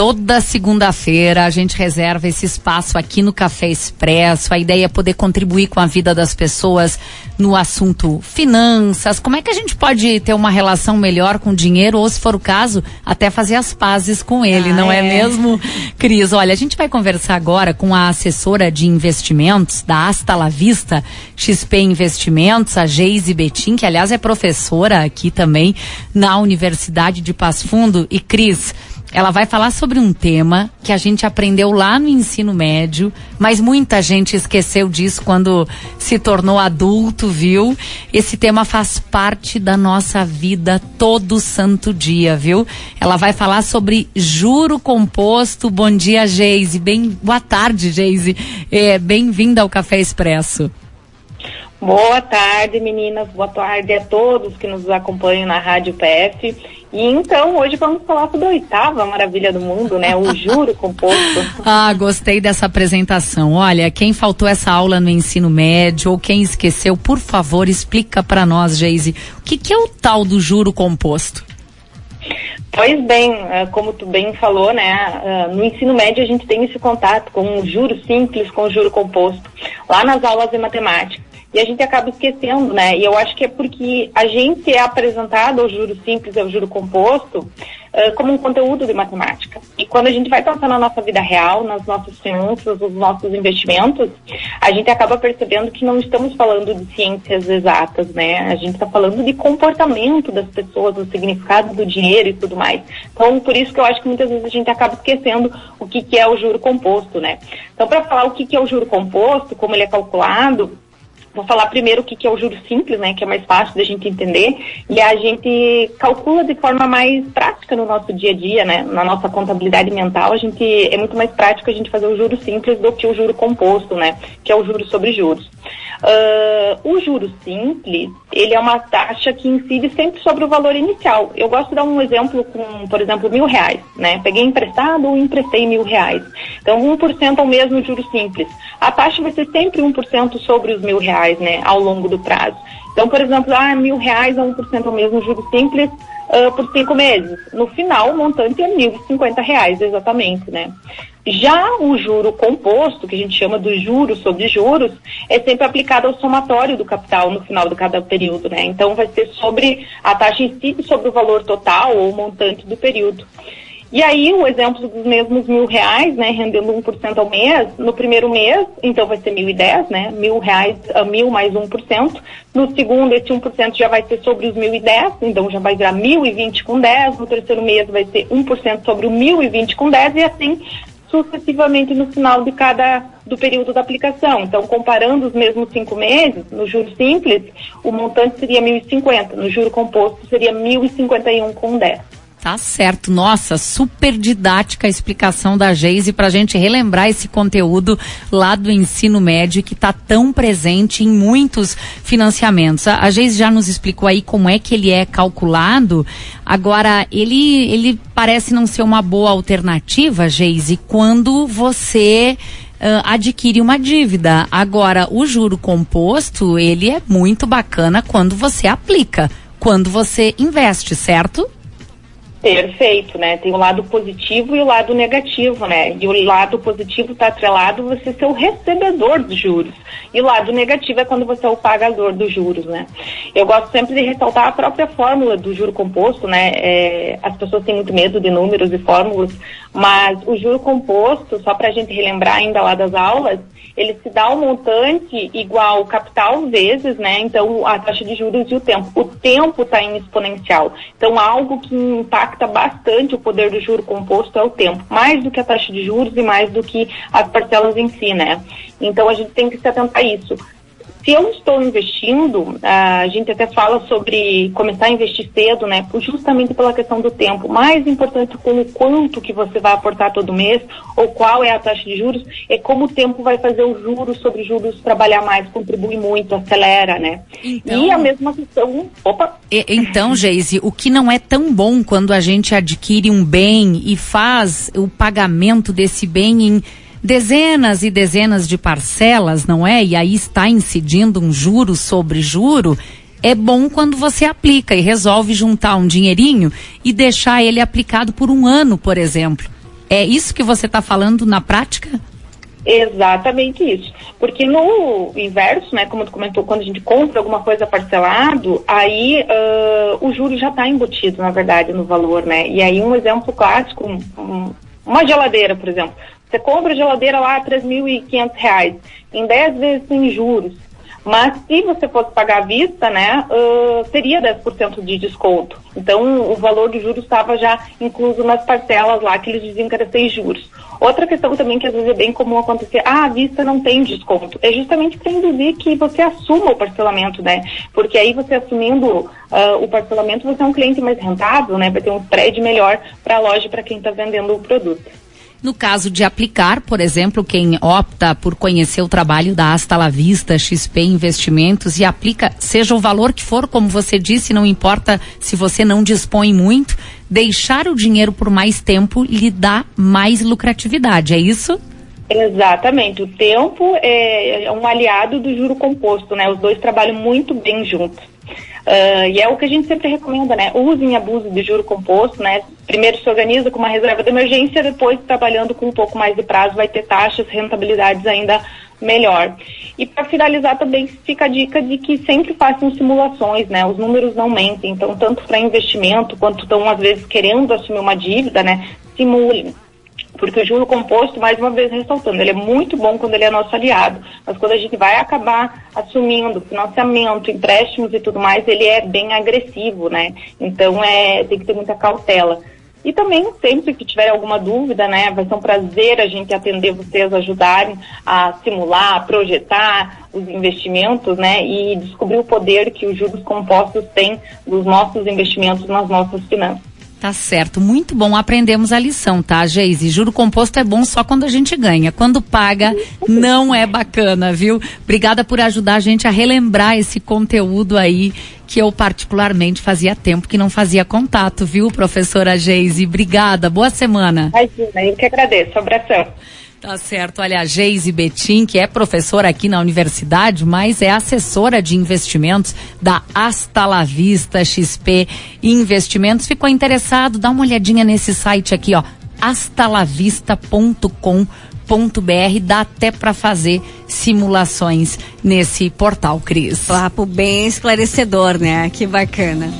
toda segunda-feira a gente reserva esse espaço aqui no Café Expresso. A ideia é poder contribuir com a vida das pessoas no assunto finanças. Como é que a gente pode ter uma relação melhor com o dinheiro ou, se for o caso, até fazer as pazes com ele, ah, não é. é mesmo, Cris? Olha, a gente vai conversar agora com a assessora de investimentos da Asta La Vista, XP Investimentos, a Geise Betim, que aliás é professora aqui também na Universidade de Passo Fundo. E Cris, ela vai falar sobre um tema que a gente aprendeu lá no ensino médio, mas muita gente esqueceu disso quando se tornou adulto, viu? Esse tema faz parte da nossa vida todo santo dia, viu? Ela vai falar sobre juro composto. Bom dia, Geise. Bem, boa tarde, Geise. É, Bem-vinda ao Café Expresso. Boa tarde, meninas. Boa tarde a todos que nos acompanham na Rádio PF. E então, hoje vamos falar sobre a oitava maravilha do mundo, né? O juro composto. ah, gostei dessa apresentação. Olha, quem faltou essa aula no ensino médio ou quem esqueceu, por favor, explica para nós, Geise, o que, que é o tal do juro composto? Pois bem, é, como tu bem falou, né, é, no ensino médio a gente tem esse contato com o juro simples, com o juro composto, lá nas aulas de matemática e a gente acaba esquecendo, né? E eu acho que é porque a gente é apresentado ao juro simples, ao juro composto, uh, como um conteúdo de matemática. E quando a gente vai pensar na nossa vida real, nas nossas finanças, nos nossos investimentos, a gente acaba percebendo que não estamos falando de ciências exatas, né? A gente está falando de comportamento das pessoas, do significado do dinheiro e tudo mais. Então, por isso que eu acho que muitas vezes a gente acaba esquecendo o que, que é o juro composto, né? Então, para falar o que, que é o juro composto, como ele é calculado, Vou falar primeiro o que, que é o juro simples, né, que é mais fácil da gente entender, e a gente calcula de forma mais prática no nosso dia a dia, né, na nossa contabilidade mental, a gente é muito mais prático a gente fazer o juro simples do que o juro composto, né, que é o juro sobre juros. Uh, o juro simples, ele é uma taxa que incide sempre sobre o valor inicial. Eu gosto de dar um exemplo com, por exemplo, mil reais, né? Peguei emprestado ou emprestei mil reais. Então, 1% ao mesmo juro simples. A taxa vai ser sempre 1% sobre os mil reais, né? Ao longo do prazo. Então, por exemplo, ah, mil reais a 1% ao mesmo juro simples uh, por cinco meses. No final, o montante é R$ 1.050 exatamente, né? Já o juro composto, que a gente chama do juros sobre juros, é sempre aplicado ao somatório do capital no final de cada período, né? Então vai ser sobre a taxa si, sobre o valor total ou montante do período. E aí, o exemplo dos mesmos mil reais, né, rendendo 1% ao mês, no primeiro mês, então vai ser 1.010, né, mil reais, a mil mais 1%. No segundo, esse 1% já vai ser sobre os 1.010, então já vai virar 1.020 com 10. No terceiro mês vai ser 1% sobre o 1.020 com 10 e assim sucessivamente no final de cada do período da aplicação. Então, comparando os mesmos cinco meses, no juro simples, o montante seria 1.050, no juro composto seria 1.051 com 10. Tá certo. Nossa, super didática a explicação da Geise para a gente relembrar esse conteúdo lá do ensino médio que está tão presente em muitos financiamentos. A, a Geise já nos explicou aí como é que ele é calculado. Agora, ele, ele parece não ser uma boa alternativa, Geise, quando você Uh, adquire uma dívida. Agora, o juro composto, ele é muito bacana quando você aplica, quando você investe, certo? Perfeito, né? Tem o lado positivo e o lado negativo, né? E o lado positivo está atrelado você ser o recebedor dos juros. E o lado negativo é quando você é o pagador dos juros, né? Eu gosto sempre de ressaltar a própria fórmula do juro composto, né? É, as pessoas têm muito medo de números e fórmulas, mas o juro composto, só para a gente relembrar ainda lá das aulas, ele se dá um montante igual capital vezes, né? Então, a taxa de juros e o tempo. O tempo está em exponencial. Então, algo que impacta bastante o poder do juro composto é o tempo. Mais do que a taxa de juros e mais do que as parcelas em si, né? Então, a gente tem que se atentar a isso. Se eu estou investindo, a gente até fala sobre começar a investir cedo, né? Justamente pela questão do tempo. Mais importante como quanto que você vai aportar todo mês ou qual é a taxa de juros, é como o tempo vai fazer o juros sobre juros trabalhar mais, contribui muito, acelera, né? Então, e a mesma questão. Opa! E, então, Geise, o que não é tão bom quando a gente adquire um bem e faz o pagamento desse bem em dezenas e dezenas de parcelas, não é? E aí está incidindo um juro sobre juro. É bom quando você aplica e resolve juntar um dinheirinho e deixar ele aplicado por um ano, por exemplo. É isso que você está falando na prática? Exatamente isso. Porque no inverso, né, como tu comentou, quando a gente compra alguma coisa parcelado, aí uh, o juro já está embutido, na verdade, no valor, né? E aí um exemplo clássico, um, um, uma geladeira, por exemplo. Você compra a geladeira lá a R$ 3.500, em 10 vezes sem juros. Mas se você fosse pagar à vista, né, uh, seria 10% de desconto. Então o valor do juros estava já incluso nas parcelas lá que eles diziam que era seis juros. Outra questão também que às vezes é bem comum acontecer, ah, a vista não tem desconto. É justamente para induzir que você assuma o parcelamento, né? Porque aí você assumindo uh, o parcelamento, você é um cliente mais rentável, né? Vai ter um spread melhor para a loja para quem está vendendo o produto. No caso de aplicar, por exemplo, quem opta por conhecer o trabalho da Asta La Vista, XP Investimentos e aplica, seja o valor que for, como você disse, não importa se você não dispõe muito, deixar o dinheiro por mais tempo lhe dá mais lucratividade, é isso? Exatamente. O tempo é, é um aliado do juro composto, né? Os dois trabalham muito bem juntos. Uh, e é o que a gente sempre recomenda, né? Usem abuso de juro composto, né? Primeiro se organiza com uma reserva de emergência, depois trabalhando com um pouco mais de prazo vai ter taxas, rentabilidades ainda melhor. E para finalizar também fica a dica de que sempre façam simulações, né? Os números não mentem, então tanto para investimento quanto estão às vezes querendo assumir uma dívida, né? Simulem porque o juro composto, mais uma vez ressaltando, ele é muito bom quando ele é nosso aliado, mas quando a gente vai acabar assumindo financiamento, empréstimos e tudo mais, ele é bem agressivo, né? Então é, tem que ter muita cautela. E também, sempre que tiver alguma dúvida, né, vai ser um prazer a gente atender vocês, ajudarem a simular, a projetar os investimentos, né, e descobrir o poder que os juros compostos têm dos nossos investimentos nas nossas finanças. Tá certo, muito bom. Aprendemos a lição, tá, Geise? Juro composto é bom só quando a gente ganha. Quando paga, não é bacana, viu? Obrigada por ajudar a gente a relembrar esse conteúdo aí que eu particularmente fazia tempo que não fazia contato, viu, professora Geise? Obrigada, boa semana. Imagina, eu que agradeço. Abração. Tá certo. Olha, a Geise Betim, que é professora aqui na universidade, mas é assessora de investimentos da Asta La Vista XP Investimentos. Ficou interessado? Dá uma olhadinha nesse site aqui, ó, astalavista.com.br. Dá até para fazer simulações nesse portal, Cris. Papo bem esclarecedor, né? Que bacana.